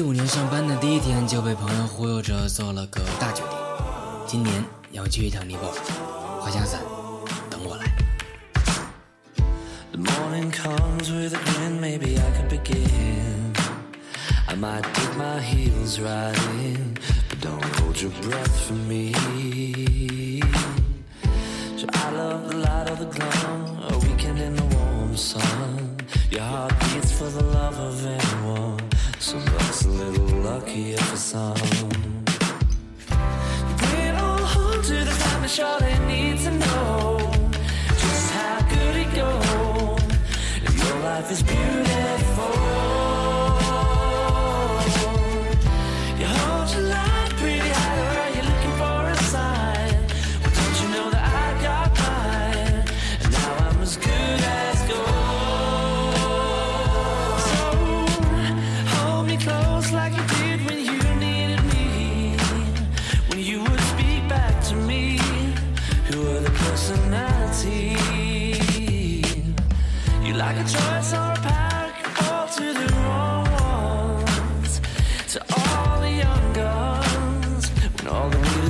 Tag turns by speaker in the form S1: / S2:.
S1: 一五年上班的第一天就被朋友忽悠着做了个大酒店。今年要去一趟尼泊尔花家伞等我来。
S2: Your heart beats for the love of anyone. luckier for some. You bring it all home to the family, that Charlotte needs to know just how good it goes. Your life is beautiful.